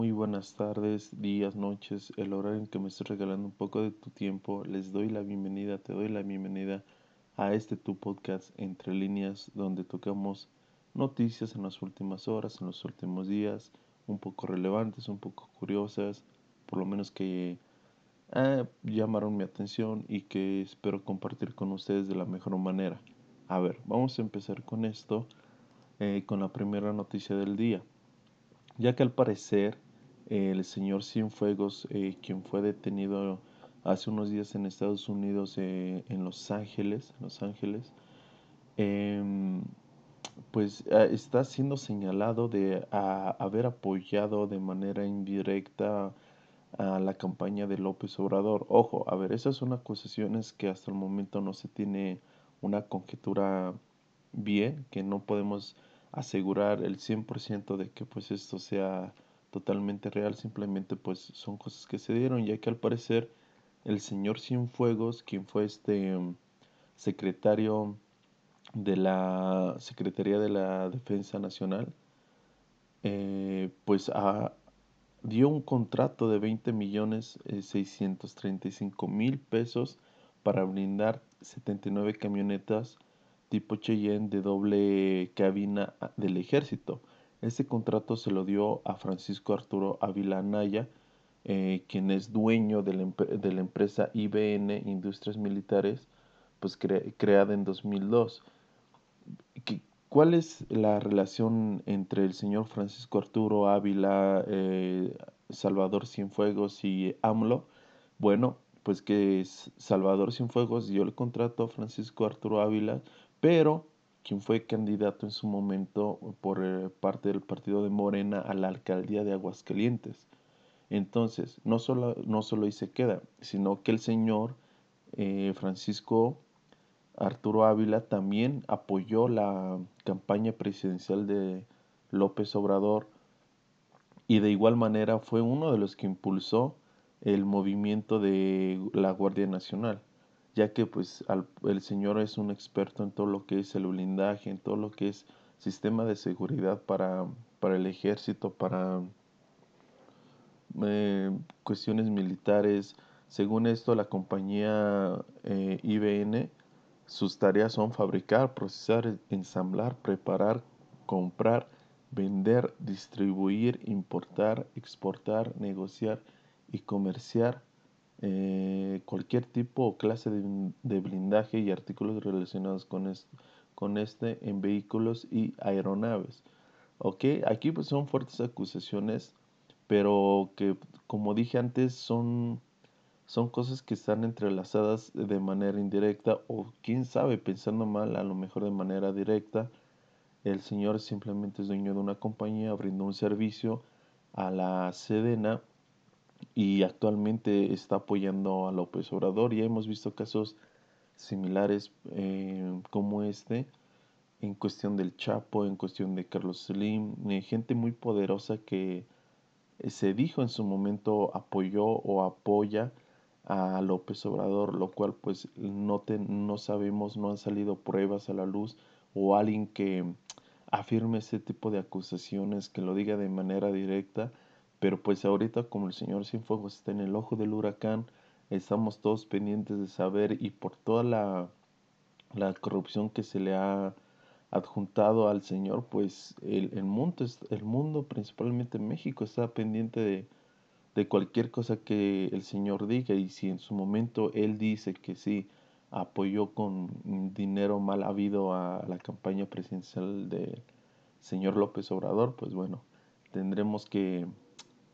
Muy buenas tardes, días, noches, el horario en que me estés regalando un poco de tu tiempo. Les doy la bienvenida, te doy la bienvenida a este tu podcast Entre líneas, donde tocamos noticias en las últimas horas, en los últimos días, un poco relevantes, un poco curiosas, por lo menos que eh, llamaron mi atención y que espero compartir con ustedes de la mejor manera. A ver, vamos a empezar con esto, eh, con la primera noticia del día ya que al parecer el señor Cienfuegos, eh, quien fue detenido hace unos días en Estados Unidos, eh, en Los Ángeles, Los Ángeles, em, pues está siendo señalado de haber apoyado de manera indirecta a la campaña de López Obrador. Ojo, a ver, esas son acusaciones que hasta el momento no se tiene una conjetura bien, que no podemos asegurar el 100% de que pues esto sea totalmente real, simplemente pues son cosas que se dieron, ya que al parecer el señor Cienfuegos, quien fue este um, secretario de la Secretaría de la Defensa Nacional, eh, pues dio un contrato de 20 millones 635 eh, mil pesos para brindar 79 camionetas tipo Cheyenne de doble cabina del ejército. Este contrato se lo dio a Francisco Arturo Ávila Anaya, eh, quien es dueño de la, empresa IBN Industrias Militares, pues creada en 2002. ¿Cuál es la relación entre el señor Francisco Arturo Ávila, eh, Salvador Cienfuegos y AMLO? Bueno, pues que Salvador Cienfuegos dio el contrato a Francisco Arturo Ávila pero quien fue candidato en su momento por eh, parte del partido de Morena a la alcaldía de Aguascalientes. Entonces, no solo, no solo ahí se queda, sino que el señor eh, Francisco Arturo Ávila también apoyó la campaña presidencial de López Obrador y de igual manera fue uno de los que impulsó el movimiento de la Guardia Nacional ya que pues el señor es un experto en todo lo que es el blindaje, en todo lo que es sistema de seguridad para, para el ejército, para eh, cuestiones militares. Según esto, la compañía eh, IBN, sus tareas son fabricar, procesar, ensamblar, preparar, comprar, vender, distribuir, importar, exportar, negociar y comerciar eh, cualquier tipo o clase de, blindaje y artículos relacionados con, este, en vehículos y aeronaves. Ok, aquí pues son fuertes acusaciones, pero que como dije antes son, son cosas que están entrelazadas de manera indirecta o quién sabe, pensando mal, a lo mejor de manera directa. El señor simplemente es dueño de una compañía, brindó un servicio a la Sedena y actualmente está apoyando a López Obrador. Ya hemos visto casos similares eh, como este en cuestión del Chapo, en cuestión de Carlos Slim, eh, gente muy poderosa que eh, se dijo en su momento apoyó o apoya a López Obrador, lo cual pues no, no sabemos, no han salido pruebas a la luz o alguien que afirme ese tipo de acusaciones, que lo diga de manera directa, pero pues ahorita como el señor Cienfuegos está en el ojo del huracán, estamos todos pendientes de saber y por toda la, la corrupción que se le ha adjuntado al señor, pues el, el, mundo, el mundo, principalmente México, está pendiente de, de cualquier cosa que el señor diga. Y si en su momento él dice que sí apoyó con dinero mal habido a la campaña presidencial del señor López Obrador, pues bueno, tendremos que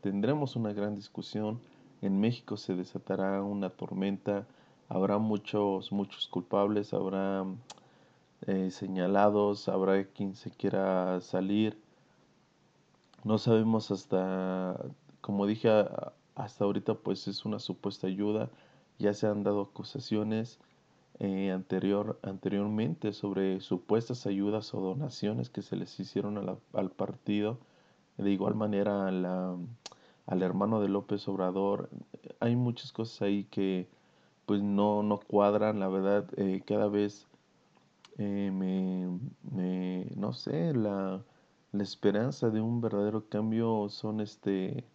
tendremos una gran discusión. En México se desatará una tormenta, habrá muchos, muchos culpables, habrá eh, señalados, habrá quien se quiera salir. No sabemos hasta, como dije hasta ahorita, pues es una supuesta ayuda. Ya se han dado acusaciones eh, anterior, anteriormente sobre supuestas ayudas o donaciones que se les hicieron al partido. De igual manera, la, al hermano de López Obrador. Hay muchas cosas ahí que pues no, no cuadran, la verdad, eh, cada vez eh, me, me, no sé, la, la esperanza de un verdadero cambio son este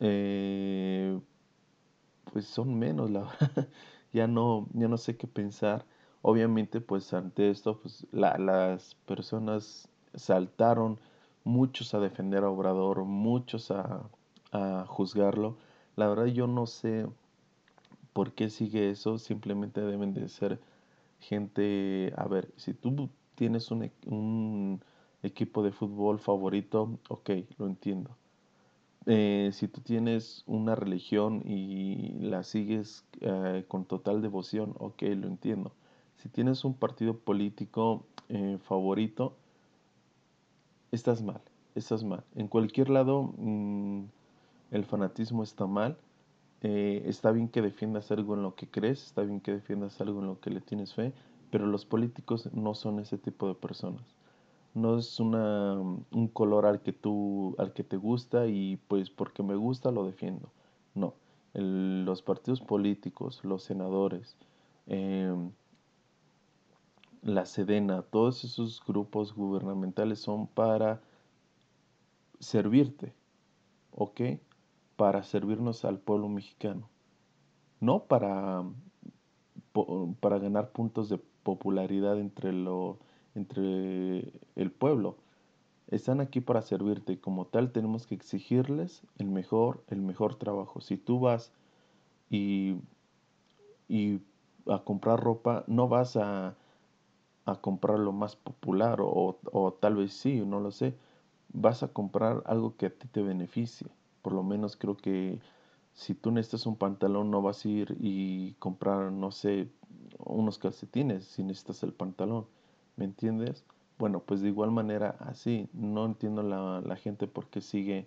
eh, pues son menos, la verdad. ya no, ya no sé qué pensar. Obviamente, pues ante esto, pues las personas saltaron, muchos a defender a Obrador, muchos a, a juzgarlo. La verdad yo no sé por qué sigue eso, simplemente deben de ser gente, a ver, si tú tienes un, un equipo de fútbol favorito, ok, lo entiendo. Eh, si tú tienes una religión y la sigues eh, con total devoción, ok, lo entiendo. Si tienes un partido político eh, favorito, estás mal, estás mal. En cualquier lado, mm, el fanatismo está mal. está bien que defiendas algo en lo que crees, está bien que defiendas algo en lo que le tienes fe, pero los políticos no son ese tipo de personas no es una, un color al que tú, al que te gusta y pues porque me gusta lo defiendo. No, los partidos políticos, los senadores, em, la Sedena, todos esos grupos gubernamentales son para servirte, ¿ok? Para servirnos al pueblo mexicano, no para, para ganar puntos de popularidad entre los entre el pueblo. Están aquí para servirte como tal tenemos que exigirles el mejor, el mejor trabajo. Si tú vas y, y a comprar ropa, no vas a, a comprar lo más popular o, o, tal vez sí, no lo sé. Vas a comprar algo que a ti te beneficie. Por lo menos creo que si tú necesitas un pantalón no vas a ir y comprar, no sé, unos calcetines si necesitas el pantalón ¿Me entiendes? Bueno, pues de igual manera así, no entiendo la, la gente por qué sigue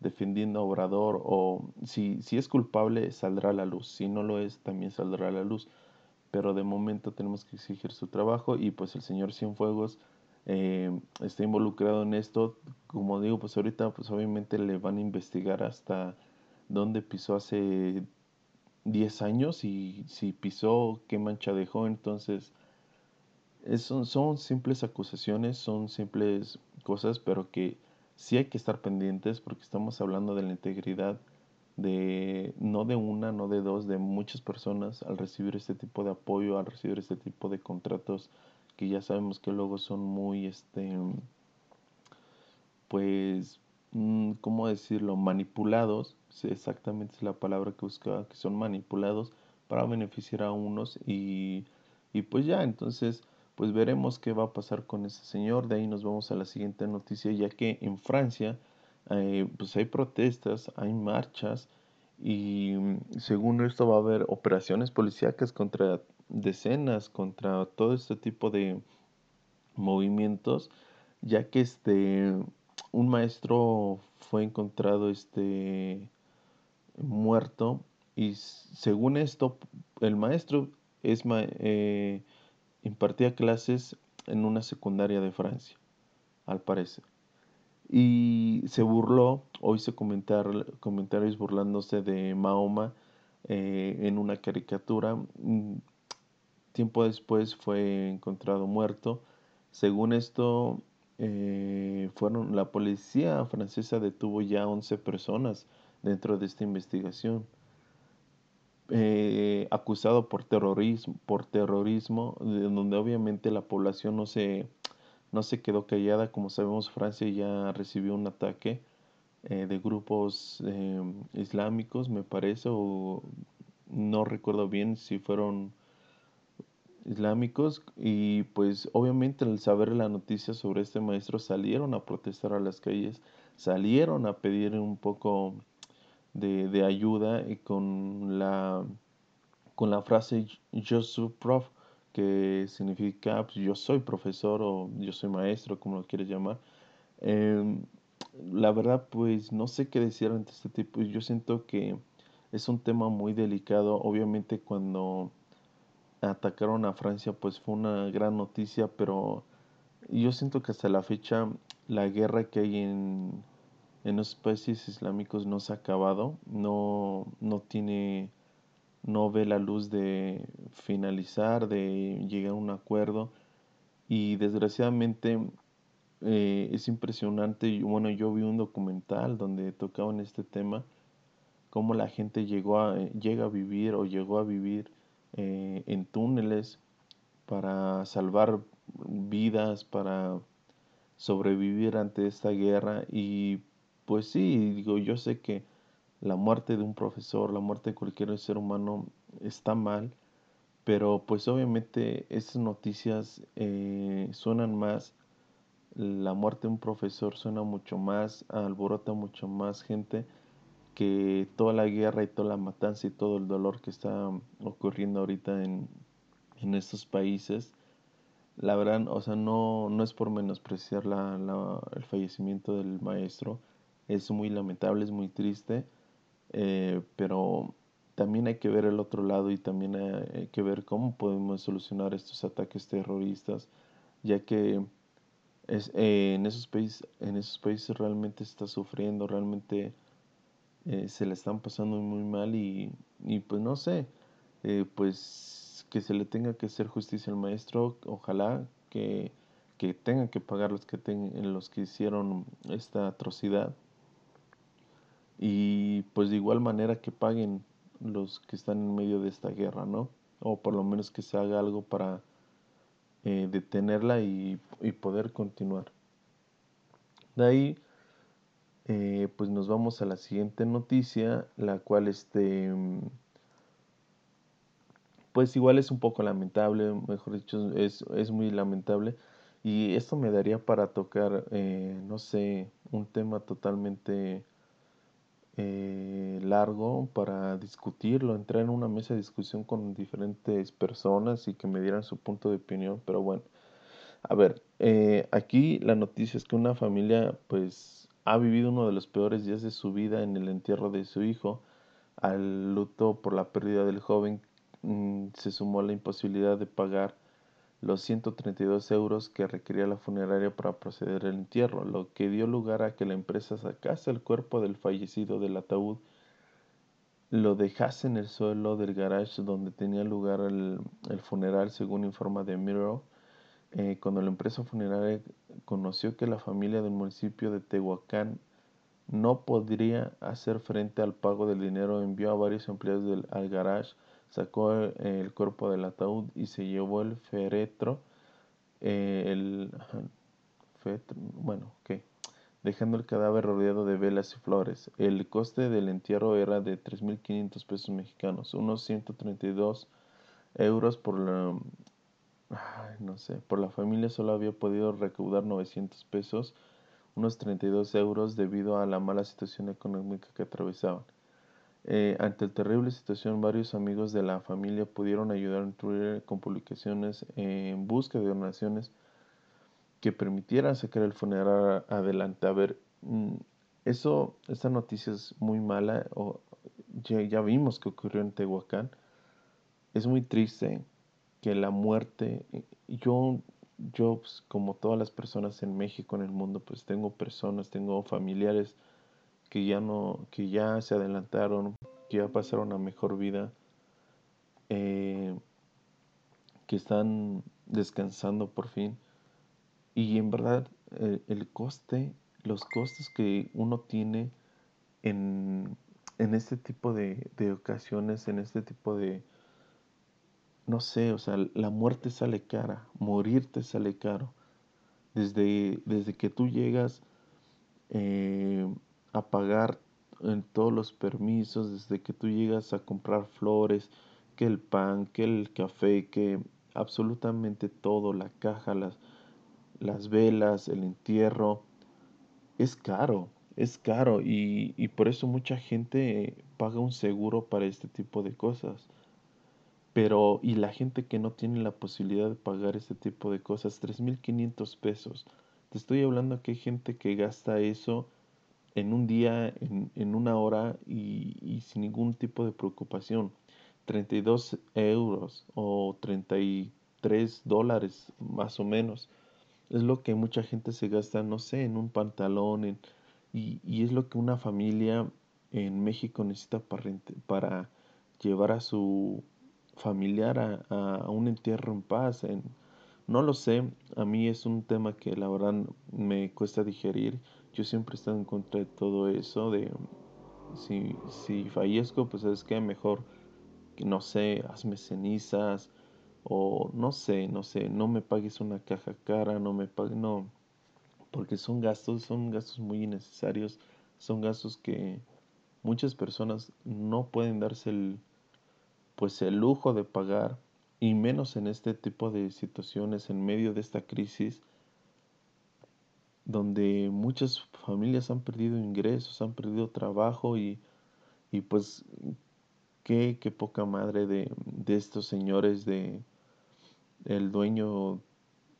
defendiendo a Obrador o si, si es culpable saldrá a la luz, si no lo es también saldrá a la luz, pero de momento tenemos que exigir su trabajo y pues el señor Cienfuegos eh, está involucrado en esto, como digo, pues ahorita pues obviamente le van a investigar hasta dónde pisó hace 10 años y si pisó, qué mancha dejó, entonces son, simples acusaciones, son simples cosas, pero que sí hay que estar pendientes porque estamos hablando de la integridad de no de una, no de dos, de muchas personas al recibir este tipo de apoyo, al recibir este tipo de contratos que ya sabemos que luego son muy, este, pues, mm, ¿cómo decirlo? Manipulados, exactamente es la palabra que buscaba, que son manipulados para beneficiar a unos y, y pues ya, entonces pues veremos qué va a pasar con ese señor. De ahí nos vamos a la siguiente noticia, ya que en Francia eh, pues hay protestas, hay marchas y mm, según esto va a haber operaciones policíacas contra decenas, contra todo este tipo de movimientos, ya que este un maestro fue encontrado este muerto y según esto el maestro es eh, impartía clases en una secundaria de Francia, al parecer. Y se burló, o hizo comentar, comentarios burlándose de Mahoma eh, en una caricatura. Mm, tiempo después fue encontrado muerto. Según esto, eh, fueron, la policía francesa detuvo ya 11 personas dentro de esta investigación. Eh, acusado por terrorismo, por terrorismo, donde obviamente la población no se, no se quedó callada. Como sabemos, Francia ya recibió un ataque eh, de grupos eh, islámicos, me parece, o no recuerdo bien si fueron islámicos y pues obviamente al saber la noticia sobre este maestro salieron a protestar a las calles, salieron a pedir un poco de, de ayuda y con la, con la frase yo prof, que significa pues, yo soy profesor o yo soy maestro, como lo quieres llamar. Em, la verdad, pues no sé qué decir ante este tipo. Yo siento que es un tema muy delicado. Obviamente cuando atacaron a Francia, pues fue una gran noticia, pero yo siento que hasta la fecha la guerra que hay en, en los países islámicos no se ha acabado, no, no tiene, no ve la luz de finalizar, de llegar a un acuerdo. Y desgraciadamente eh, es impresionante, bueno yo vi un documental donde tocaban este tema cómo la gente llegó a, llega a vivir o llegó a vivir eh, en túneles para salvar vidas, para sobrevivir ante esta guerra. Y pues sí, digo, yo sé que la muerte de un profesor, la muerte de cualquier ser humano está mal, pero pues obviamente esas noticias eh, suenan más, la muerte de un profesor suena mucho más, alborota mucho más gente que toda la guerra y toda la matanza y todo el dolor que está ocurriendo ahorita en, en estos países. La verdad, o sea, no, no es por menospreciar la, la, el fallecimiento del maestro, es muy lamentable, es muy triste, eh, pero también hay que ver el otro lado y también hay que ver cómo podemos solucionar estos ataques terroristas, ya que es, eh, en, esos países, en esos países realmente está sufriendo, realmente eh, se le están pasando muy mal y, y pues no sé, eh, pues que se le tenga que hacer justicia al maestro, ojalá que, que tengan que pagar los que, ten, los que hicieron esta atrocidad y pues de igual manera que paguen los que están en medio de esta guerra, ¿no? O por lo menos que se haga algo para eh, detenerla y, y poder continuar. De ahí eh, pues nos vamos a la siguiente noticia, la cual este, pues igual es un poco lamentable, mejor dicho, es, es muy lamentable. Y esto me daría para tocar, eh, no sé, un tema totalmente eh, largo para discutirlo, entrar en una mesa de discusión con diferentes personas y que me dieran su punto de opinión. Pero bueno, a ver, eh, aquí la noticia es que una familia pues ha vivido uno de los peores días de su vida en el entierro de su hijo. Al luto por la pérdida del joven mmm, se sumó la imposibilidad de pagar los 132 euros que requería la funeraria para proceder al entierro, lo que dio lugar a que la empresa sacase el cuerpo del fallecido del ataúd, lo dejase en el suelo del garage donde tenía lugar el, funeral, según informa The Mirror, eh, cuando la empresa funeraria conoció que la familia del municipio de Tehuacán no podría hacer frente al pago del dinero, envió a varios empleados del, al garage, sacó el, el, cuerpo del ataúd y se llevó el féretro, eh, el féretro, bueno, ok, dejando el cadáver rodeado de velas y flores. El coste del entierro era de 3.500 pesos mexicanos, unos 132 euros por la, no sé, por la familia solo había podido recaudar 900 pesos, unos 32 euros debido a la mala situación económica que atravesaban. Eh, ante la terrible situación, varios amigos de la familia pudieron ayudar en Twitter con publicaciones en busca de donaciones que permitieran sacar el funeral adelante. A ver, mm, eso, esta noticia es muy mala, o, ya, ya vimos que ocurrió en Tehuacán. Es muy triste que la muerte, yo, yo pues, como todas las personas en México, en el mundo, pues tengo personas, tengo familiares que ya no, que ya se adelantaron, que ya pasaron a mejor vida, eh, que están descansando por fin. Y en verdad el, el coste, los costes que uno tiene en, en este tipo de, de ocasiones, en este tipo de, no sé, o sea, la muerte sale cara, morirte sale caro. Desde, desde que tú llegas eh, a pagar en todos los permisos, desde que tú llegas a comprar flores, que el pan, que el café, que absolutamente todo, la caja, las, las velas, el entierro, es caro, es caro y, y por eso mucha gente paga un seguro para este tipo de cosas. Pero, y la gente que no tiene la posibilidad de pagar este tipo de cosas, 3.500 pesos. Te estoy hablando que hay gente que gasta eso en un día, en, en una hora y, y, sin ningún tipo de preocupación. 32 euros o 33 dólares más o menos. Es lo que mucha gente se gasta, no sé, en un pantalón. En, y, y es lo que una familia en México necesita para, para llevar a su familiar a, a, un entierro en paz. No lo sé, a mí es un tema que la verdad me cuesta digerir. Yo siempre he estado en contra de todo eso, de, si, si fallezco, pues es que mejor, no sé, hazme cenizas o no sé, no sé, no me pagues una caja cara, no me pagues, no, porque son gastos, son gastos muy innecesarios, son gastos que muchas personas no pueden darse el, pues el lujo de pagar y menos en este tipo de situaciones en medio de esta crisis donde muchas familias han perdido ingresos, han perdido trabajo y, y pues qué, qué poca madre de, de estos señores de el dueño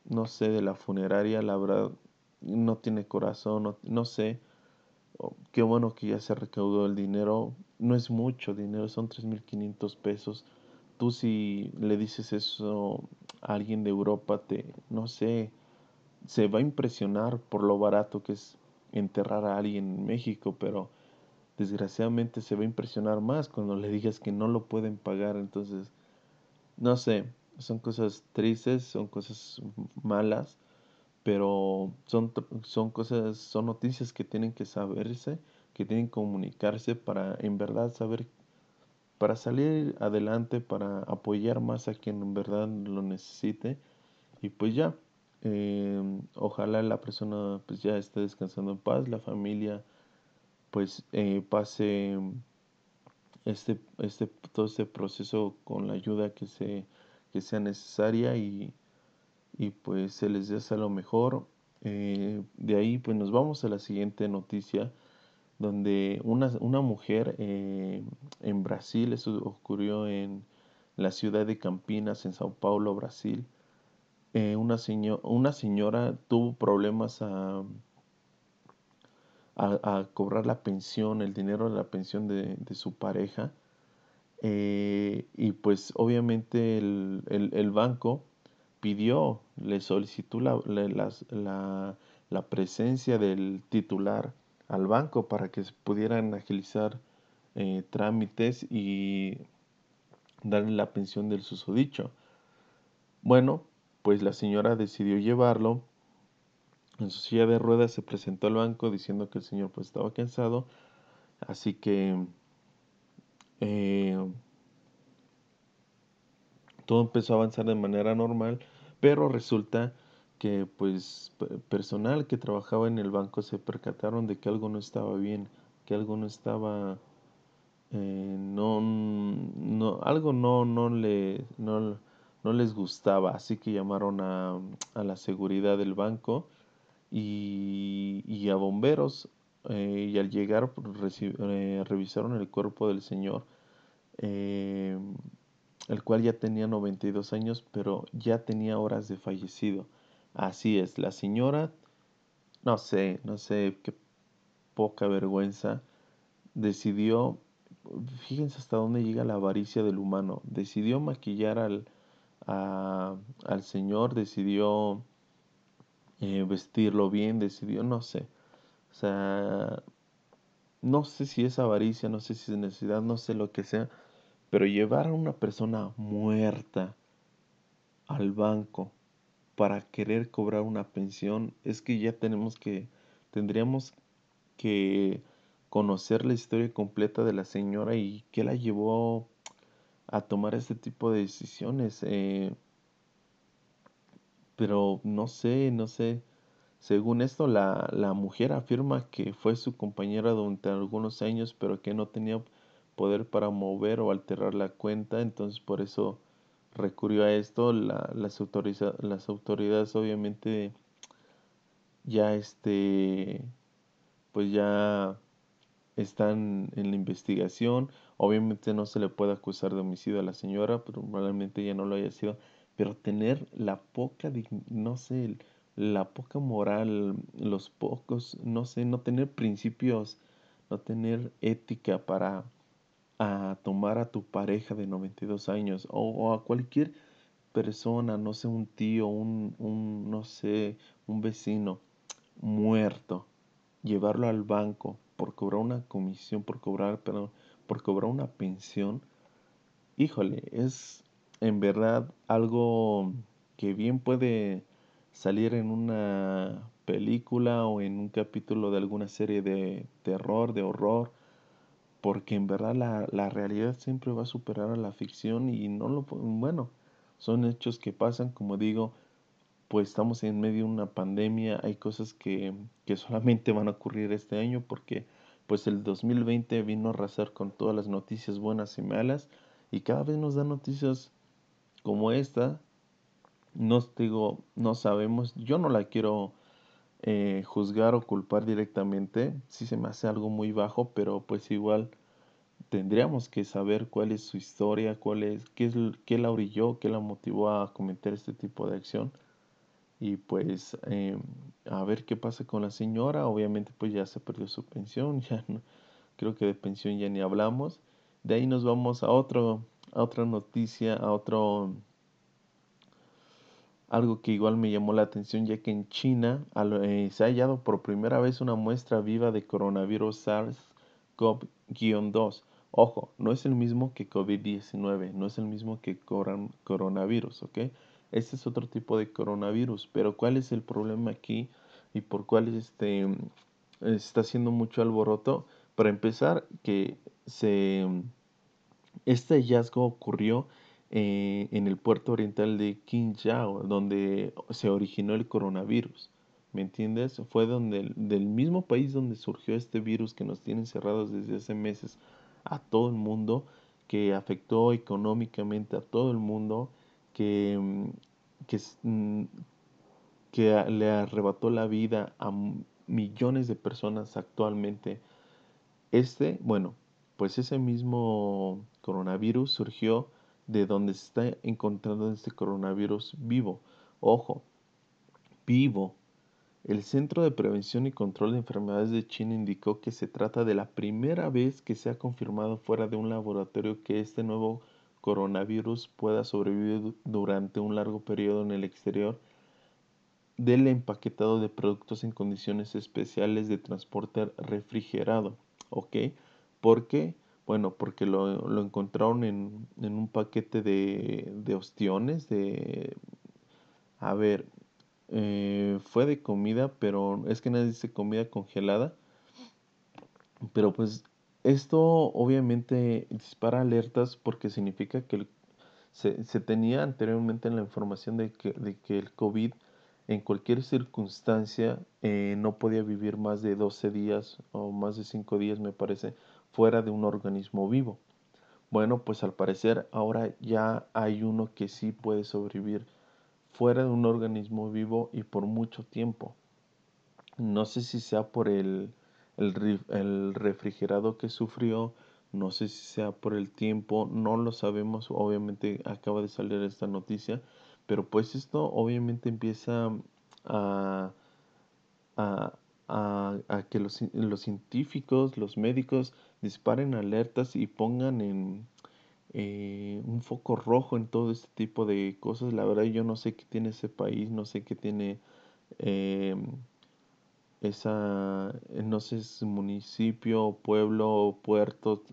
no sé de la funeraria la verdad no tiene corazón no, no sé qué bueno que ya se recaudó el dinero no es mucho dinero son 3.500 pesos. Tú si le dices eso a alguien de Europa te no sé se va a impresionar por lo barato que es enterrar a alguien en México, pero desgraciadamente se va a impresionar más cuando le digas que no lo pueden pagar. Entonces, no sé, son cosas tristes, son cosas malas, pero son, son cosas, son noticias que tienen que saberse, que tienen que comunicarse para en verdad saber, para salir adelante, para apoyar más a quien en verdad lo necesite. Y pues ya, eh, ojalá la persona pues ya esté descansando en paz, la familia pues eh, pase este, este, todo este proceso con la ayuda que, se, que sea necesaria y, y pues se les desea lo mejor. Eh, de ahí pues nos vamos a la siguiente noticia donde una, una mujer eh, en Brasil, eso ocurrió en la ciudad de Campinas, en Sao Paulo, Brasil, eh, una, señora tuvo problemas a, a, cobrar la pensión, el dinero de la pensión de, su pareja. Eh, y pues obviamente el, el, el, banco pidió, le solicitó la, la, la, presencia del titular al banco para que pudieran agilizar eh, trámites y darle la pensión del susodicho. Bueno, pues la señora decidió llevarlo. En su silla de ruedas se presentó al banco diciendo que el señor pues estaba cansado. Así que eh, todo empezó a avanzar de manera normal, pero resulta que pues personal que trabajaba en el banco se percataron de que algo no estaba bien, que algo no estaba eh, no, no algo no no le no les gustaba, así que llamaron a, a la seguridad del banco y, y a bomberos eh, y al llegar eh, revisaron el cuerpo del señor, eh, el cual ya tenía 92 años, pero ya tenía horas de fallecido. Así es, la señora, no sé, no sé qué poca vergüenza, decidió, fíjense hasta dónde llega la avaricia del humano, decidió maquillar al, al Señor, decidió eh, vestirlo bien, decidió, no sé. O sea, no sé si es avaricia, no sé si es necesidad, no sé lo que sea, pero llevar a una persona muerta al banco para querer cobrar una pensión, es que ya tenemos que, tendríamos que conocer la historia completa de la señora y qué la llevó a tomar este tipo de decisiones. Eh, pero no sé, no sé. Según esto, la, la mujer afirma que fue su compañera durante algunos años, pero que no tenía poder para mover o alterar la cuenta, entonces por eso recurrió a esto. La, las, autoriza, las autoridades obviamente ya este, pues ya están en la investigación. Obviamente no se le puede acusar de homicidio a la señora, probablemente ya no lo haya sido, pero tener la poca, no sé, la poca moral, los pocos, no sé, no tener principios, no tener ética para a tomar a tu pareja de 92 años o, o a cualquier persona, no sé, un tío, un, un, no sé, un vecino muerto, llevarlo al banco por cobrar una comisión, por cobrar, perdón, por cobrar una pensión, híjole, es en verdad algo que bien puede salir en una película o en un capítulo de alguna serie de terror, de horror, porque en verdad la, la realidad siempre va a superar a la ficción y no lo, bueno, son hechos que pasan, como digo, pues estamos en medio de una pandemia, hay cosas que, que solamente van a ocurrir este año porque pues el 2020 vino a arrasar con todas las noticias buenas y malas y cada vez nos da noticias como esta. No digo, no sabemos, yo no la quiero eh, juzgar o culpar directamente, sí se me hace algo muy bajo, pero pues igual tendríamos que saber cuál es su historia, cuál es, qué, es, qué la orilló, qué la motivó a cometer este tipo de acción. Y pues eh, a ver qué pasa con la señora. Obviamente pues ya se perdió su pensión, ya no, creo que de pensión ya ni hablamos. De ahí nos vamos a otro, a otra noticia, a otro algo que igual me llamó la atención ya que en China eh, se ha hallado por primera vez una muestra viva de coronavirus SARS-CoV-2. Ojo, no es el mismo que COVID-19, no es el mismo que coronavirus, ¿ok? Este es otro tipo de coronavirus, pero ¿cuál es el problema aquí y por cuál este, está haciendo mucho alboroto? Para empezar, que se, este hallazgo ocurrió eh, en el puerto oriental de Qinzhou, donde se originó el coronavirus. ¿Me entiendes? Fue donde, del mismo país donde surgió este virus que nos tiene encerrados desde hace meses a todo el mundo, que afectó económicamente a todo el mundo, que, mm, que, mm, que le arrebató la vida a millones de personas actualmente. Este, bueno, pues ese mismo coronavirus surgió de donde se está encontrando este coronavirus vivo. Ojo, vivo. El Centro de Prevención y Control de Enfermedades de China indicó que se trata de la primera vez que se ha confirmado fuera de un laboratorio que este nuevo coronavirus pueda sobrevivir durante un largo periodo en el exterior del empaquetado de productos en condiciones especiales de transporte refrigerado. ¿Ok? ¿Por qué? Bueno, porque lo, lo encontraron en, en, un paquete de, de ostiones, de... A ver, eh, fue de comida, pero es que nadie dice comida congelada. Pero pues esto obviamente dispara alertas porque significa que se, se, tenía anteriormente la información de que, de que el COVID en cualquier circunstancia eh, no podía vivir más de 12 días o más de 5 días me parece fuera de un organismo vivo. Bueno, pues al parecer ahora ya hay uno que sí puede sobrevivir fuera de un organismo vivo y por mucho tiempo. No sé si sea por el, el, el refrigerado que sufrió, no sé si sea por el tiempo, no lo sabemos, obviamente acaba de salir esta noticia, pero pues esto obviamente empieza a, a, a, que los, los, científicos, los médicos disparen alertas y pongan en eh, un foco rojo en todo este tipo de cosas. La verdad yo no sé qué tiene ese país, no sé qué tiene eh, esa, no sé, es municipio, pueblo, puerto,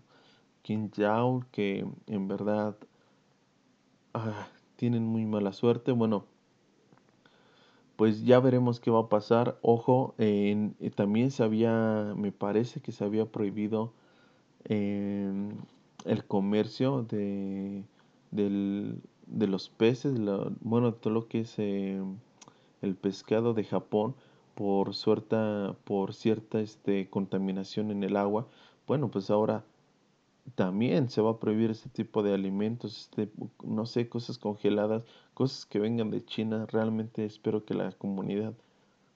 Qinzhou, que en verdad ah, tienen muy mala suerte. Bueno, pues ya veremos qué va a pasar. Ojo, eh, también se había, me parece que se había prohibido em, el comercio de, de los peces, bueno, todo lo que es em, el pescado de Japón por, suerte, por cierta este, contaminación en el agua. Bueno, pues ahora también se va a prohibir este tipo de alimentos, este, no sé, cosas congeladas, cosas que vengan de China. Realmente espero que la comunidad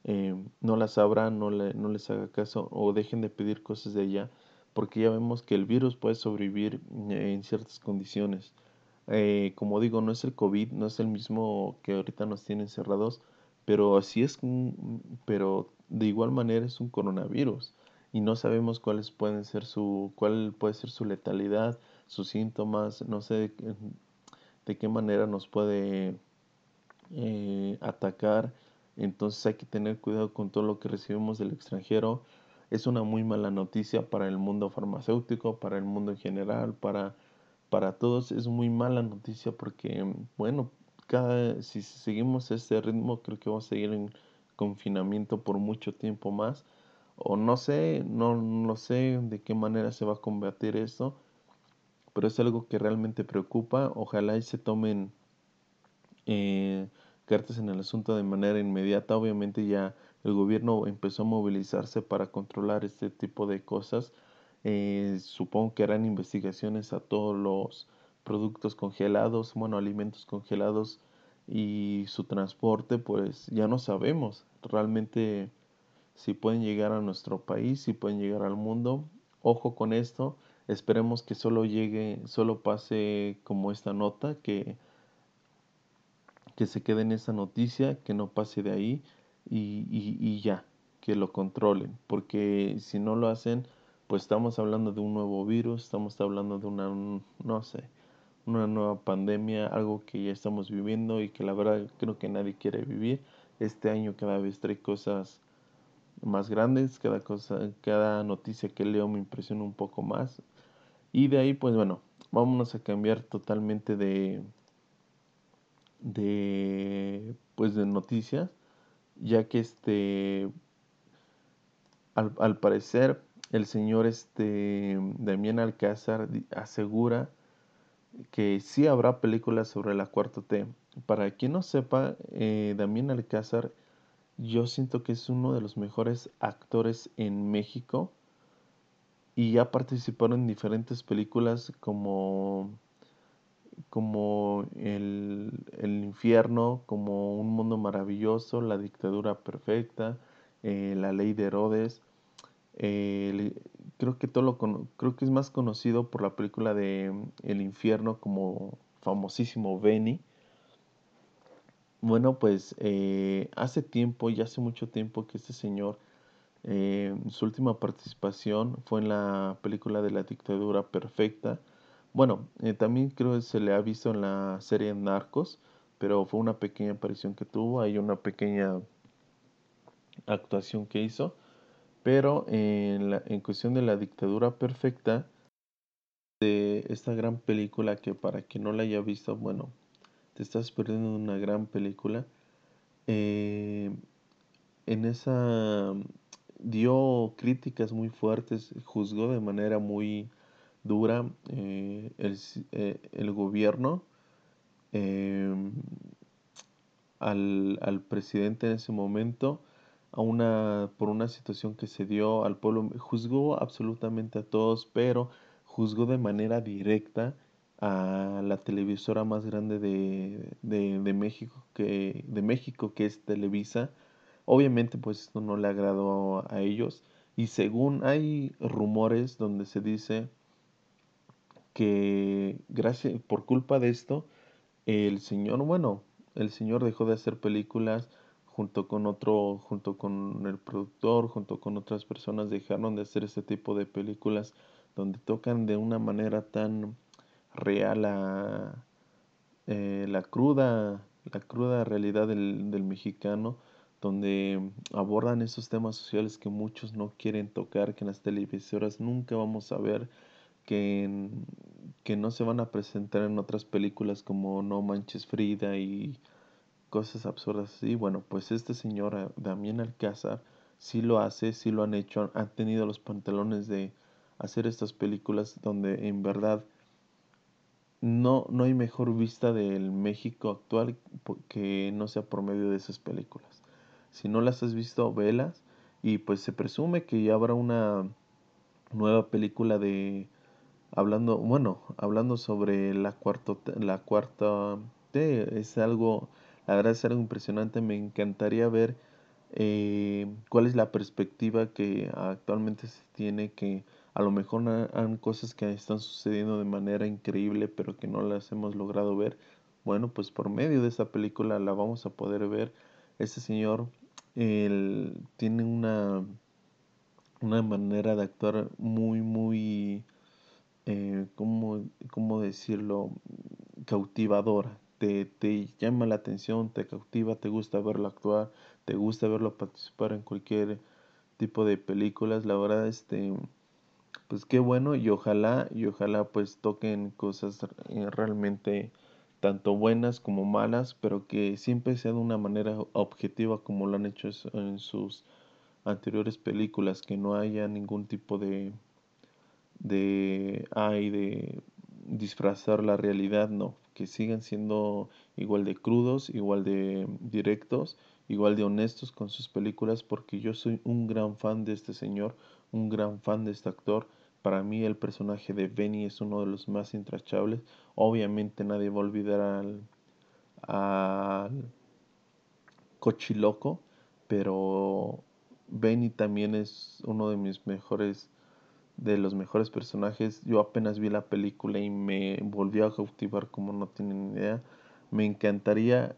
eh, no las abra, no, le, no les haga caso o dejen de pedir cosas de allá, porque ya vemos que el virus puede sobrevivir en ciertas condiciones. Eh, como digo, no es el COVID, no es el mismo que ahorita nos tienen cerrados, pero así es, pero de igual manera es un coronavirus y no sabemos cuáles pueden ser su, cuál puede ser su letalidad, sus síntomas, no sé de, qué manera nos puede eh, atacar. Entonces hay que tener cuidado con todo lo que recibimos del extranjero. Es una muy mala noticia para el mundo farmacéutico, para el mundo en general, para, para todos. Es muy mala noticia porque, bueno, cada, si seguimos este ritmo, creo que vamos a seguir en confinamiento por mucho tiempo más o no sé, no, no sé de qué manera se va a combatir esto, pero es algo que realmente preocupa. Ojalá y se tomen eh, cartas en el asunto de manera inmediata. Obviamente ya el gobierno empezó a movilizarse para controlar este tipo de cosas. Eh, supongo que harán investigaciones a todos los productos congelados, bueno, alimentos congelados y su transporte, pues ya no sabemos realmente si pueden llegar a nuestro país, si pueden llegar al mundo. Ojo con esto, esperemos que solo llegue, solo pase como esta nota, que, que se quede en esa noticia, que no pase de ahí y, y ya, que lo controlen, porque si no lo hacen, pues estamos hablando de un nuevo virus, estamos hablando de una, no sé, una nueva pandemia, algo que ya estamos viviendo y que la verdad creo que nadie quiere vivir. Este año cada vez trae cosas más grandes, cada cosa, cada noticia que leo me impresiona un poco más. Y de ahí, pues bueno, vámonos a cambiar totalmente de de pues de noticias, ya que este al, al parecer el señor este Damián Alcázar asegura que sí habrá películas sobre la cuarta T. Para quien no sepa, eh, Damián Alcázar yo siento que es uno de los mejores actores en México y ha participado en diferentes películas como como el, el infierno, como un mundo maravilloso, la dictadura perfecta, eh, la ley de Herodes. Eh, creo que todo lo creo que es más conocido por la película de El infierno como famosísimo Benny. Bueno, pues eh, hace tiempo, ya hace mucho tiempo que este señor, eh, su última participación fue en la película de la dictadura perfecta. Bueno, eh, también creo que se le ha visto en la serie Narcos, pero fue una pequeña aparición que tuvo, hay una pequeña actuación que hizo. Pero en, la, en cuestión de la dictadura perfecta, de esta gran película que para quien no la haya visto, bueno, te estás perdiendo una gran película. Eh, en esa dio críticas muy fuertes, juzgó de manera muy dura eh, el, eh, el, gobierno al, al presidente en ese momento a una, por una situación que se dio al pueblo, juzgó absolutamente a todos, pero juzgó de manera directa a la televisora más grande de, de, de, México, que, de México, que es Televisa. Obviamente, pues esto no le agradó a ellos. Y según hay rumores donde se dice que gracias, por culpa de esto, el señor, bueno, el señor dejó de hacer películas junto con otro, junto con el productor, junto con otras personas, dejaron de hacer este tipo de películas donde tocan de una manera tan real a, eh, la cruda, la cruda realidad del, del mexicano, donde abordan esos temas sociales que muchos no quieren tocar, que en las televisoras nunca vamos a ver, que, que no se van a presentar en otras películas como No Manches Frida y cosas absurdas así. Bueno, pues este señor eh, Damián Alcázar sí lo hace, sí lo han hecho, han tenido los pantalones de hacer estas películas donde en verdad no, no hay mejor vista del México actual que no sea por medio de esas películas. Si no las has visto, velas y pues se presume que ya habrá una nueva película de hablando, bueno, hablando sobre la la cuarta T, es algo la verdad es algo impresionante. Me encantaría ver eh, cuál es la perspectiva que actualmente se tiene, que a lo mejor han cosas que están sucediendo de manera increíble, pero que no las hemos logrado ver. Bueno, pues por medio de esta película la vamos a poder ver. Este señor él, tiene una, una manera de actuar muy, muy, eh, ¿cómo, ¿cómo decirlo? Cautivadora te, llama la atención, te cautiva, te gusta verlo actuar, te gusta verlo participar en cualquier tipo de películas, la verdad, este, pues qué bueno y ojalá, y ojalá pues toquen cosas eh, realmente tanto buenas como malas, pero que siempre sea de una manera objetiva como lo han hecho en sus anteriores películas, que no haya ningún tipo de de ay de disfrazar la realidad, no, que sigan siendo igual de crudos, igual de directos, igual de honestos con sus películas, porque yo soy un gran fan de este señor, un gran fan de este actor. Para mí el personaje de Benny es uno de los más intrachables. Obviamente nadie va a olvidar al, al Cochiloco, pero Benny también es uno de mis mejores de los mejores personajes. Yo apenas vi la película y me volvió a cautivar como no tienen idea. Me encantaría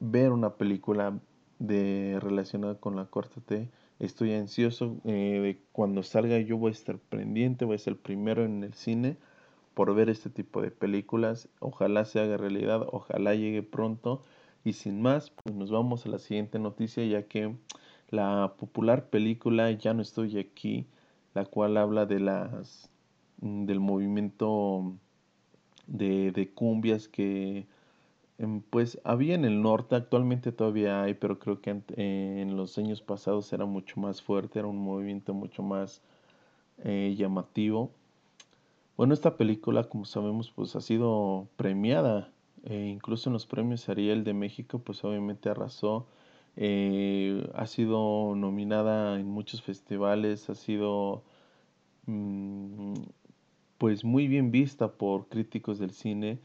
ver una película de relacionada con la cuarta T. Estoy ansioso eh, de cuando salga yo voy a estar pendiente, voy a ser el primero en el cine por ver este tipo de películas. Ojalá se haga realidad, ojalá llegue pronto. Y sin más, pues nos vamos a la siguiente noticia ya que la popular película Ya no estoy aquí la cual habla de las mm, del movimiento de, de cumbias que em, pues había en el norte, actualmente todavía hay, pero creo que en los años pasados era mucho más fuerte, era un movimiento mucho más eh, llamativo. Bueno, esta película, como sabemos, pues ha sido premiada, eh, incluso en los premios Ariel de México, pues obviamente arrasó eh, ha sido nominada en muchos festivales, ha sido mm, pues muy bien vista por críticos del cine.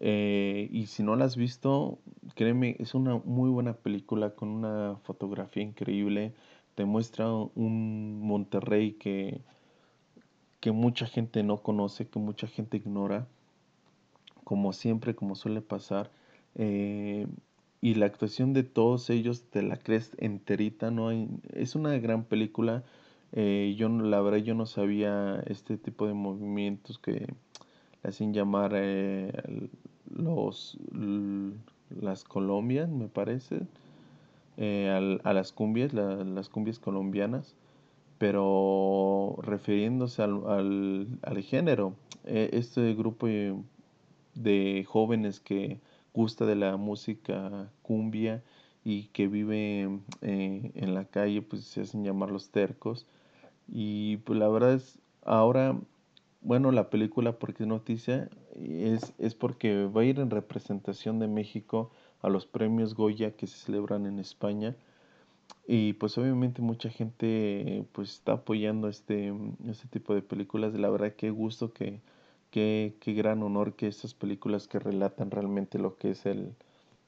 Eh, y si no la has visto, créeme, es una muy buena película con una fotografía increíble. Te muestra un Monterrey que, que mucha gente no conoce, que mucha gente ignora, como siempre, como suele pasar. Eh, y la actuación de todos ellos te la crees enterita, ¿no? Es una gran película. Eh, yo la verdad yo no sabía este tipo de movimientos que le hacen llamar eh, los las colombias, me parece, eh, a las cumbias, las cumbias colombianas, pero refiriéndose al, al, al género, este grupo de jóvenes que gusta de la música cumbia y que vive eh, en la calle, pues se hacen llamar los tercos. Y pues la verdad es, ahora, bueno, la película, porque es noticia, es, es porque va a ir en representación de México a los premios Goya que se celebran en España. Y pues obviamente mucha gente pues está apoyando este, este tipo de películas. La verdad que gusto que, Qué, qué gran honor que estas películas que relatan realmente lo que es el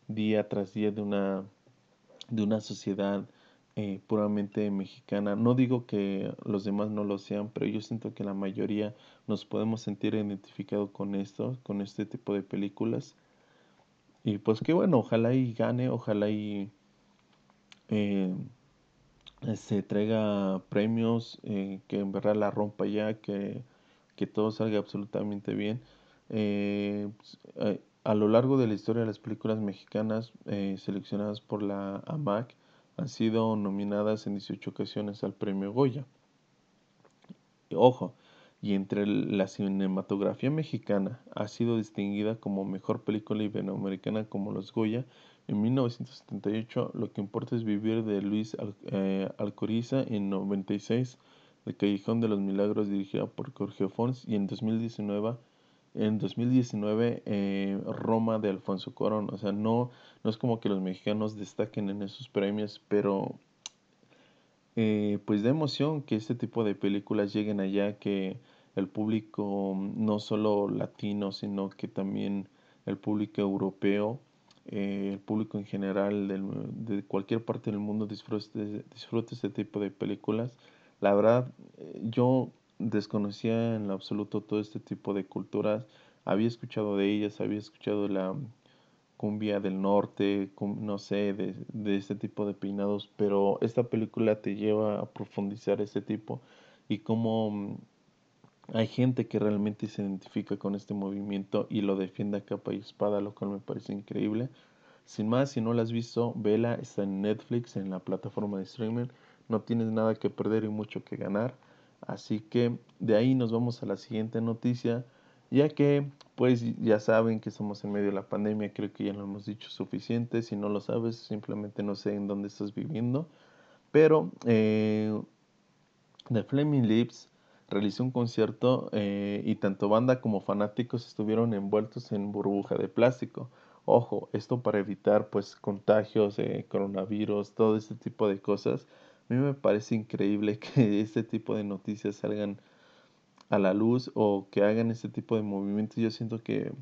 día tras día de una, de una sociedad eh, puramente mexicana. No digo que los demás no lo sean, pero yo siento que la mayoría nos podemos sentir identificados con esto, con este tipo de películas. Y pues qué bueno, ojalá y gane, ojalá y eh, se traiga premios, eh, que en verdad la rompa ya, que que todo salga absolutamente bien. Eh, pues, eh, a lo largo de la historia de las películas mexicanas eh, seleccionadas por la AMAC han sido nominadas en 18 ocasiones al premio Goya. Ojo, y entre la cinematografía mexicana ha sido distinguida como mejor película iberoamericana como los Goya. En 1978, Lo que importa es vivir de Luis Alcoriza en 96 el Callejón de los Milagros dirigida por Jorge Fons y en 2019 en 2019 eh, Roma de Alfonso Corón. O sea, no, no es como que los mexicanos destaquen en esos premios, pero eh, pues da emoción que este tipo de películas lleguen allá, que el público no solo latino, sino que también el público europeo, eh, el público en general de cualquier parte del mundo disfrute, disfrute este tipo de películas. La verdad, eh, yo desconocía en absoluto todo este tipo de culturas. Había escuchado de ellas, había escuchado la cumbia del norte, no sé, de, de este tipo de peinados, pero esta película te lleva a profundizar este tipo y cómo mm, hay gente que realmente se identifica con este movimiento y lo defiende a capa y espada, lo cual me parece increíble. Sin más, si no la has visto, vela, está en Netflix, en la plataforma de streaming no tienes nada que perder y mucho que ganar. Así que de ahí nos vamos a la siguiente noticia, ya que pues ya saben que estamos en medio de la pandemia, creo que ya lo hemos dicho suficiente, si no lo sabes simplemente no sé en dónde estás viviendo. Pero eh, The Flaming Lips realizó un concierto eh, y tanto banda como fanáticos estuvieron envueltos en burbuja de plástico. Ojo, esto para evitar pues contagios, coronavirus, todo este tipo de cosas. A mí me parece increíble que este tipo de noticias salgan a la luz o que hagan este tipo de movimientos. Yo siento que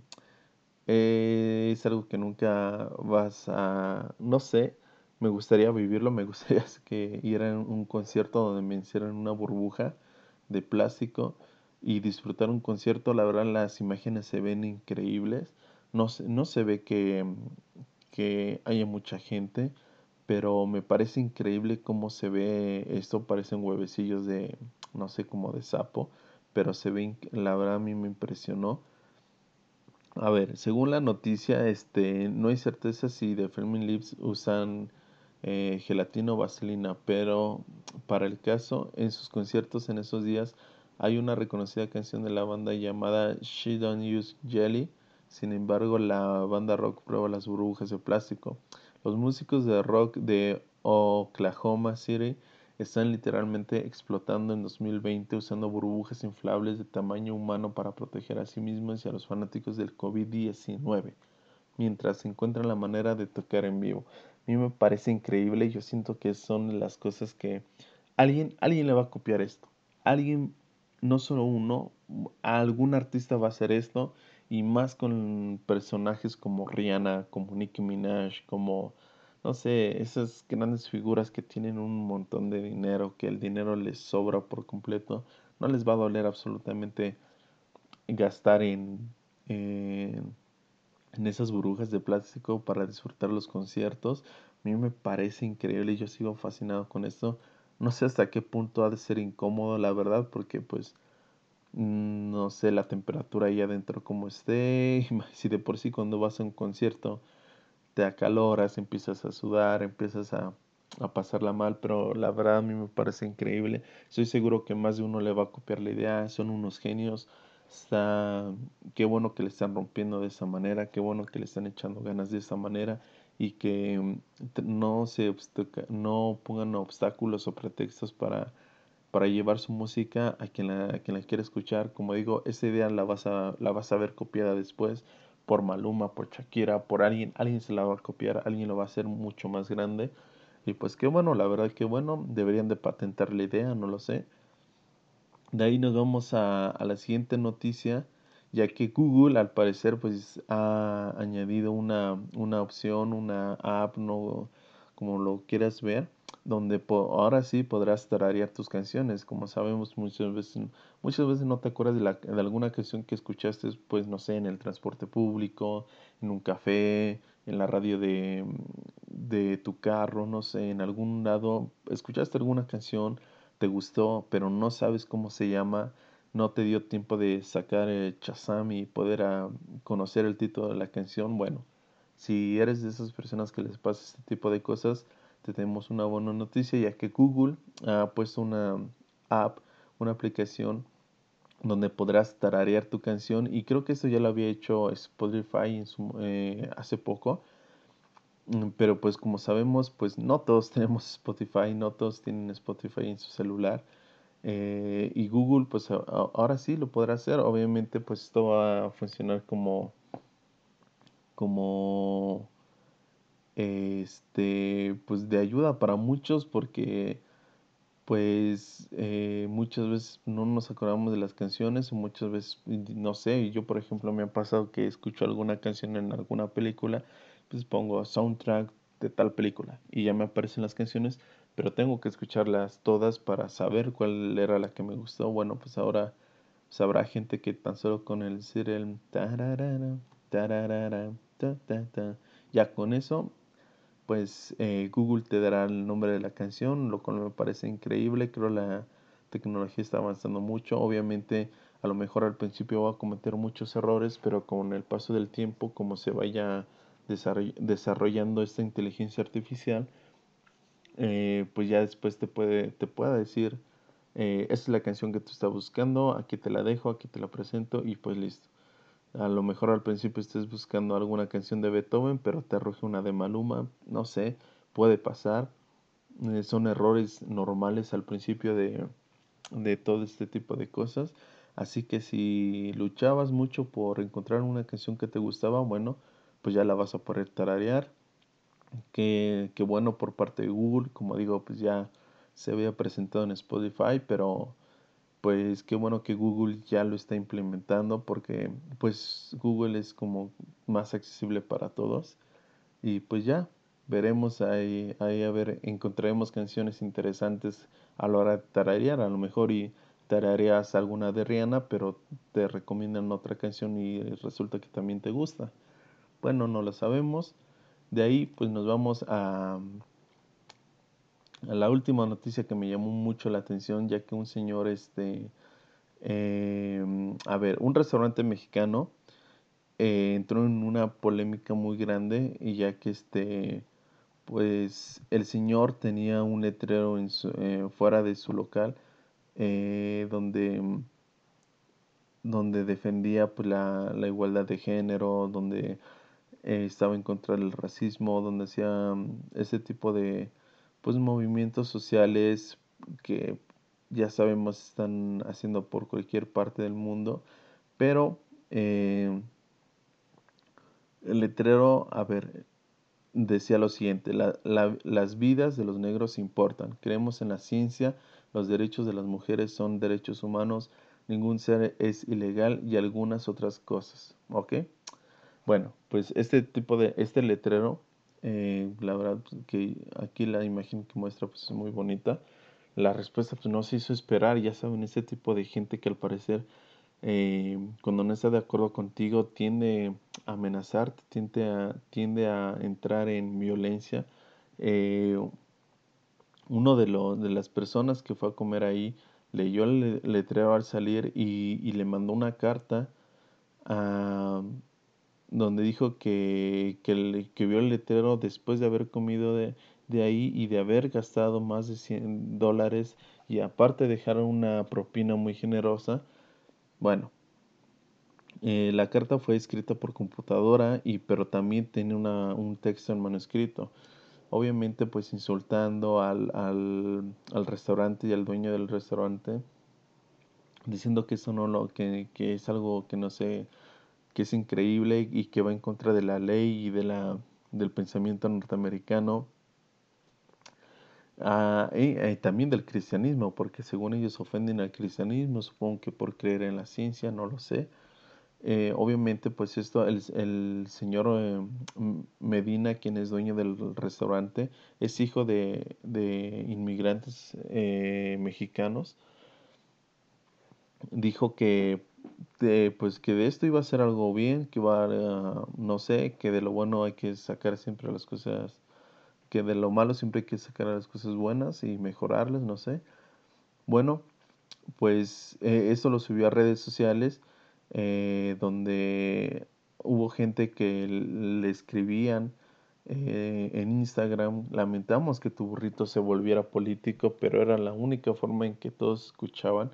eh, es algo que nunca vas a, no sé, me gustaría vivirlo, me gustaría que ir a un concierto donde me hicieran una burbuja de plástico y disfrutar un concierto. La verdad las imágenes se ven increíbles. No, no se ve que, que haya mucha gente, pero me parece increíble cómo se ve esto. Parecen huevecillos de, no sé, como de sapo, pero se ve, la verdad a mí me impresionó. A ver, según la noticia, este, no hay certeza si The Filming Lips usan eh, gelatina o vaselina, pero para el caso, en sus conciertos en esos días hay una reconocida canción de la banda llamada She Don't Use Jelly. Sin embargo, la banda rock prueba las burbujas de plástico. Los músicos de rock de Oklahoma City están literalmente explotando en 2020 usando burbujas inflables de tamaño humano para proteger a sí mismos y a los fanáticos del COVID-19, mientras encuentran la manera de tocar en vivo. A mí me parece increíble yo siento que son las cosas que alguien, alguien le va a copiar esto. Alguien, no solo uno, algún artista va a hacer esto y más con personajes como Rihanna, como Nicki Minaj, como, no sé, esas grandes figuras que tienen un montón de dinero, que el dinero les sobra por completo, no les va a doler absolutamente gastar en, en esas burbujas de plástico para disfrutar los conciertos. A mí me parece increíble y yo sigo fascinado con esto. No sé hasta qué punto ha de ser incómodo, la verdad, porque pues no sé la temperatura ahí adentro como esté. Si de por sí cuando vas a un concierto te acaloras, empiezas a sudar, empiezas a, a pasarla mal, pero la verdad a mí me parece increíble. Estoy seguro que más de uno le va a copiar la idea, son unos genios. Está, qué bueno que le están rompiendo de esa manera, qué bueno que le están echando ganas de esa manera y que mm, no se no pongan obstáculos o pretextos para, para llevar su música a quien la, a quien la quiere escuchar. Como digo, esa idea la vas a, la vas a ver copiada después por Maluma, por Shakira, por alguien, alguien se la va a copiar, alguien lo va a hacer mucho más grande. Y pues qué bueno, la verdad que bueno, deberían de patentar la idea, no lo sé. De ahí nos vamos a, la siguiente noticia, ya que Google al parecer pues ha añadido una, una opción, una app, no, como lo quieras ver, donde ahora sí podrás tararear tus canciones. Como sabemos muchas veces, muchas veces no te acuerdas de, la, de alguna canción que escuchaste, pues no sé, en el transporte público, en un café, en la radio de, de tu carro, no sé, en algún lado, escuchaste alguna canción te gustó, pero no sabes cómo se llama, no te dio tiempo de sacar el Chazam y poder ah, conocer el título de la canción, bueno, si eres de esas personas que les pasa este tipo de cosas, tenemos una buena noticia, ya que Google ha puesto una app, una aplicación donde podrás tararear tu canción y creo que esto ya lo había hecho Spotify eh, hace poco Mm, pero pues como sabemos, pues no todos tenemos Spotify, no todos tienen Spotify en su celular. Eh, y Google, pues ahora sí lo podrá hacer. Obviamente, pues esto va a funcionar como, como, este, pues de ayuda para muchos porque, pues, eh, muchas veces no nos acordamos de las canciones muchas veces, no sé, yo por ejemplo me ha pasado que escucho alguna canción en alguna película pues pongo soundtrack de tal película y ya me aparecen las canciones, pero tengo que escucharlas todas para saber cuál era la que me gustó. Bueno, pues ahora sabrá pues, gente que tan solo con el decir el ya con eso, pues eh, Google te dará el nombre de la canción, lo cual me parece increíble. Creo la tecnología está avanzando mucho. Obviamente, a lo mejor al principio va a cometer muchos errores, pero con el paso del tiempo, como se vaya desarrollando esta inteligencia artificial, eh, pues ya después te puede te pueda decir, eh, esta es la canción que tú estás buscando, aquí te la dejo, aquí te la presento y pues listo. A lo mejor al principio estés buscando alguna canción de Beethoven, pero te arroje una de Maluma, no sé, puede pasar. eh, son errores normales al principio de, de todo este tipo de cosas. Así que si luchabas mucho por encontrar una canción que te gustaba, bueno, pues ya la vas a poder tararear. Que, que bueno por parte de Google, como digo, pues ya se había presentado en Spotify, pero pues qué bueno que Google ya lo está implementando porque pues Google es como más accesible para todos y pues ya veremos ahí, ahí a ver, encontraremos canciones interesantes a la hora de tararear, a lo mejor y tarareas alguna de Rihanna, pero te recomiendan otra canción y resulta que también te gusta. Bueno, no lo sabemos. De ahí pues nos vamos a la última noticia que me llamó mucho la atención, ya que un señor, este, em, a ver, un restaurante mexicano eh, entró en una polémica muy grande, y ya que este, pues el señor tenía un letrero en eh, fuera de su local, eh, donde donde defendía pues, la, la, igualdad de género, donde estaba en contra del racismo, donde hacía ese tipo de, pues movimientos sociales que ya sabemos están haciendo por cualquier parte del mundo, pero eh, el letrero, a ver, decía lo siguiente, las vidas de los negros importan, creemos en la ciencia, los derechos de las mujeres son derechos humanos, ningún ser es ilegal y algunas otras cosas, ¿ok? Bueno, pues este tipo de, este letrero eh, la verdad que aquí la imagen que muestra pues es muy bonita. La respuesta pues no se hizo esperar, ya saben, ese tipo de gente que al parecer eh, cuando no está de acuerdo contigo tiende a amenazarte, tiende a, tiende a entrar en violencia. Eh, uno de, los de las personas que fue a comer ahí leyó el letrero al salir y, y le mandó una carta a donde dijo que, que, que, vio el letrero después de haber comido de, de, ahí y de haber gastado más de 100 dólares y aparte dejar una propina muy generosa. Bueno, eh, la carta fue escrita por computadora y pero también tiene una, un texto en manuscrito. Obviamente pues insultando al, al, al restaurante y al dueño del restaurante diciendo que eso no lo que, que es algo que no se que es increíble y que va en contra de la ley y de la, del pensamiento norteamericano. Ah, y, también del cristianismo, porque según ellos ofenden al cristianismo, supongo que por creer en la ciencia, no lo sé. Eh, obviamente, pues esto, el, el señor eh, Medina, quien es dueño del restaurante, es hijo de, de inmigrantes eh, mexicanos. Dijo que pues que de esto iba a ser algo bien, que va a, no sé, que de lo bueno hay que sacar siempre las cosas, que de lo malo siempre hay que sacar las cosas buenas y mejorarlas, no sé. Bueno, pues eh, esto lo subió a redes sociales eh, donde hubo gente que le escribían eh, en Instagram, lamentamos que tu burrito se volviera político, pero era la única forma en que todos escuchaban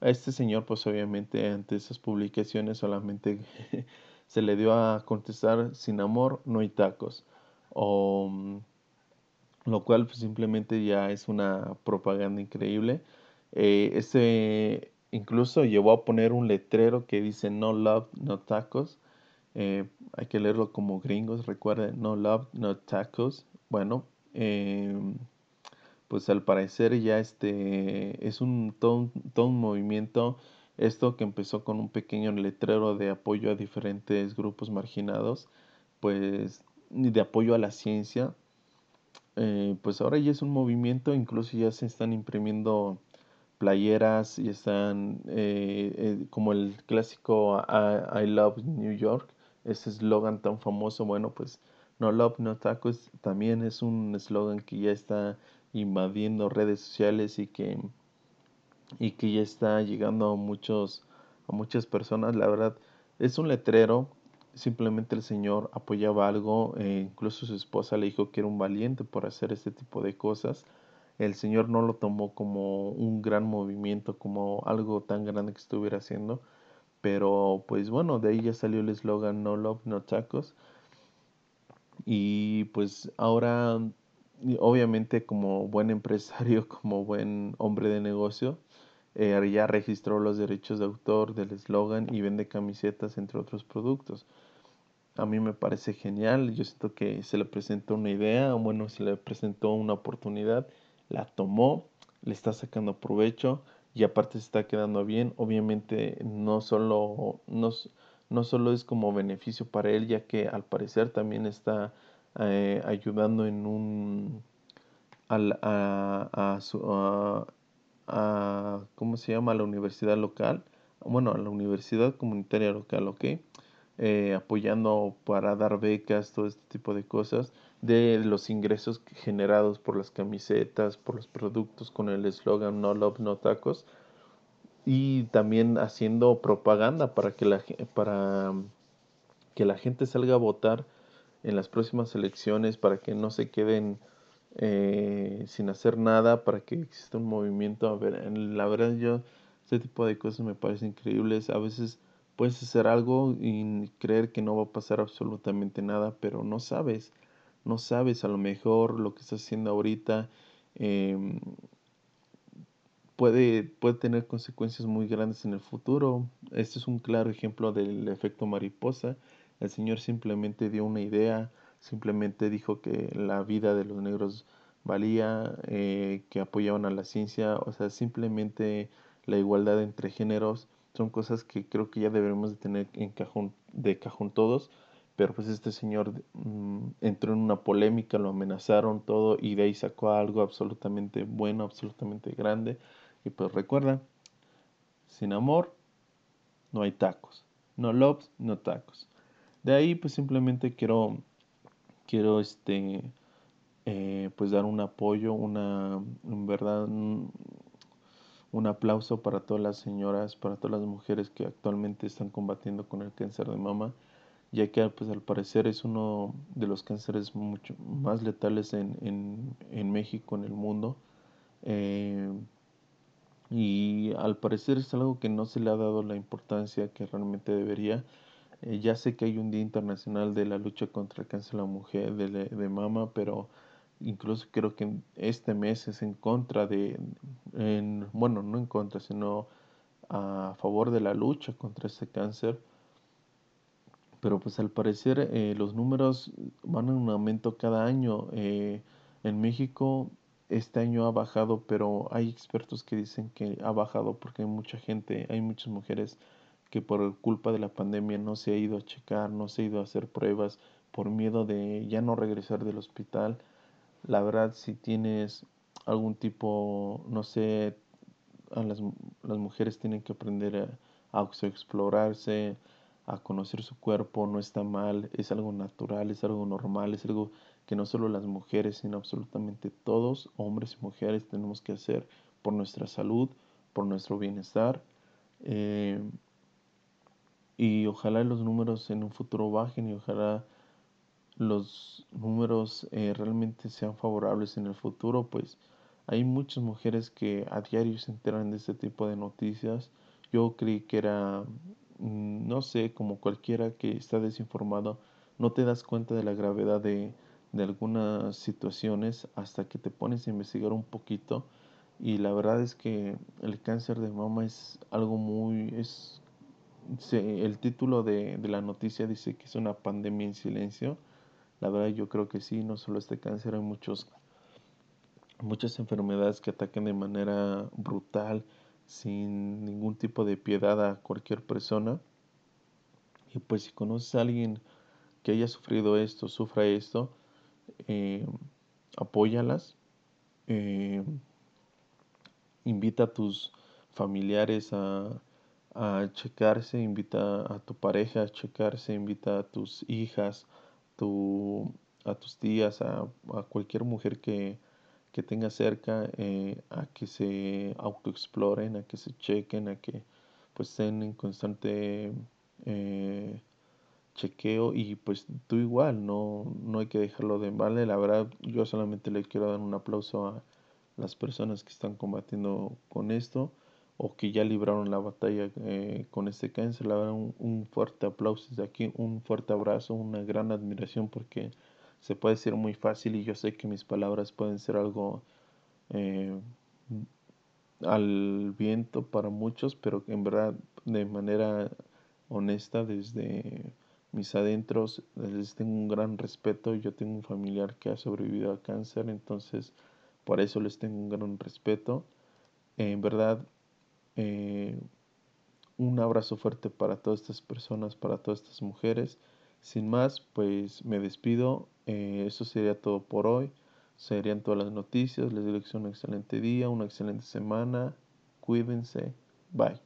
a este señor, pues obviamente ante esas publicaciones solamente se le dio a contestar sin amor no hay tacos. O, mm, lo cual pues, simplemente ya es una propaganda increíble. Eh, este incluso llevó a poner un letrero que dice no love, no tacos. Eh, hay que leerlo como gringos, recuerden, no love, no tacos. Bueno, eh, pues al parecer ya este es un todo, un movimiento esto que empezó con un pequeño letrero de apoyo a diferentes grupos marginados pues de apoyo a la ciencia eh, pues ahora ya es un movimiento incluso ya se están imprimiendo playeras y están eh, eh, como el clásico I, love New York ese eslogan tan famoso bueno pues no love no tacos también es un eslogan que ya está invadiendo redes sociales y que, y que ya está llegando a, muchos, a muchas personas. La verdad, es un letrero. Simplemente el Señor apoyaba algo, e incluso su esposa le dijo que era un valiente por hacer este tipo de cosas. El Señor no lo tomó como un gran movimiento, como algo tan grande que estuviera haciendo. Pero pues bueno, de ahí ya salió el eslogan No Love, No Tacos. Y pues ahora obviamente como buen empresario, como buen hombre de negocio, eh, ya registró los derechos de autor del eslogan y vende camisetas entre otros productos. A mí me parece genial, yo siento que se le presentó una idea, bueno, se le presentó una oportunidad, la tomó, le está sacando provecho y aparte se está quedando bien. Obviamente no solo, no, no solo es como beneficio para él, ya que al parecer también está eh, ayudando en un a, a, su, a, ¿cómo se llama? A la universidad local, bueno, a la universidad comunitaria local, ¿ok? Eh, apoyando para dar becas, todo este tipo de cosas, de los ingresos generados por las camisetas, por los productos con el eslogan No Love, No Tacos, y también haciendo propaganda para que la, para que la gente salga a votar en las próximas elecciones, para que no se queden eh, sin hacer nada para que exista un movimiento. A ver, la verdad yo, este tipo de cosas me parecen increíbles. A veces puedes hacer algo y creer que no va a pasar absolutamente nada, pero no sabes, no sabes a lo mejor lo que estás haciendo ahorita. Em, puede, puede tener consecuencias muy grandes en el futuro. Este es un claro ejemplo del efecto mariposa. El Señor simplemente dio una idea, simplemente dijo que la vida de los negros valía, eh, que apoyaban a la ciencia, o sea, simplemente la igualdad entre géneros son cosas que creo que ya deberemos de tener en cajón, de cajón todos, pero pues este señor mm, entró en una polémica, lo amenazaron todo y de ahí sacó algo absolutamente bueno, absolutamente grande. Y pues recuerda, sin amor no hay tacos, no loves, no tacos. De ahí pues simplemente quiero, quiero este, eh, pues dar un apoyo, una, en verdad, un, aplauso para todas las señoras, para todas las mujeres que actualmente están combatiendo con el cáncer de mama, ya que pues al parecer es uno de los cánceres mucho más letales en, en, en México, en el mundo. Eh, y al parecer es algo que no se le ha dado la importancia que realmente debería. Eh, ya sé que hay un Día Internacional de la lucha contra el cáncer de la mujer de, de mama, pero incluso creo que este mes es en contra de, en, bueno, no en contra, sino a favor de la lucha contra este cáncer. Pero pues al parecer eh, los números van en un aumento cada año. Eh, en México este año ha bajado, pero hay expertos que dicen que ha bajado porque hay mucha gente, hay muchas mujeres que por culpa de la pandemia no se ha ido a checar, no se ha ido a hacer pruebas por miedo de ya no regresar del hospital. La verdad, si tienes algún tipo, no sé, a las, las mujeres tienen que aprender a, a explorarse, a conocer su cuerpo, no está mal, es algo natural, es algo normal, es algo que no solo las mujeres, sino absolutamente todos, hombres y mujeres, tenemos que hacer por nuestra salud, por nuestro bienestar. Eh, y ojalá los números en un futuro bajen y ojalá los números eh, realmente sean favorables en el futuro, pues hay muchas mujeres que a diario se enteran de este tipo de noticias. Yo creí que era, mm, no sé, como cualquiera que está desinformado, no te das cuenta de la gravedad de, de algunas situaciones hasta que te pones a investigar un poquito. Y la verdad es que el cáncer de mama es algo muy, es, el título de, de la noticia dice que es una pandemia en silencio la verdad yo creo que sí, no solo este cáncer, hay muchos, muchas enfermedades que atacan de manera brutal, sin ningún tipo de piedad a cualquier persona. Y pues si conoces a alguien que haya sufrido esto, sufra esto, eh, apóyalas, eh, invita a tus familiares a, a checarse, invita a tu pareja a checarse, invita a tus hijas, tu, a tus tías, a, cualquier mujer que, que tenga cerca, eh, a que se autoexploren, a que se chequen, a que pues estén en constante eh, chequeo y pues tú igual, no, no hay que dejarlo de vale, la verdad yo solamente le quiero dar un aplauso a las personas que están combatiendo con esto o que ya libraron la batalla eh, con este cáncer. La verdad, un, fuerte aplauso desde aquí, un fuerte abrazo, una gran admiración porque se puede decir muy fácil y yo sé que mis palabras pueden ser algo eh, al viento para muchos, pero en verdad de manera honesta desde mis adentros les tengo un gran respeto. Yo tengo un familiar que ha sobrevivido a cáncer, entonces por eso les tengo un gran respeto. En verdad, eh, un abrazo fuerte para todas estas personas, para todas estas mujeres. Sin más, pues me despido. Eh, eso sería todo por hoy. Serían todas las noticias. Les deseo un excelente día, una excelente semana. Cuídense. Bye.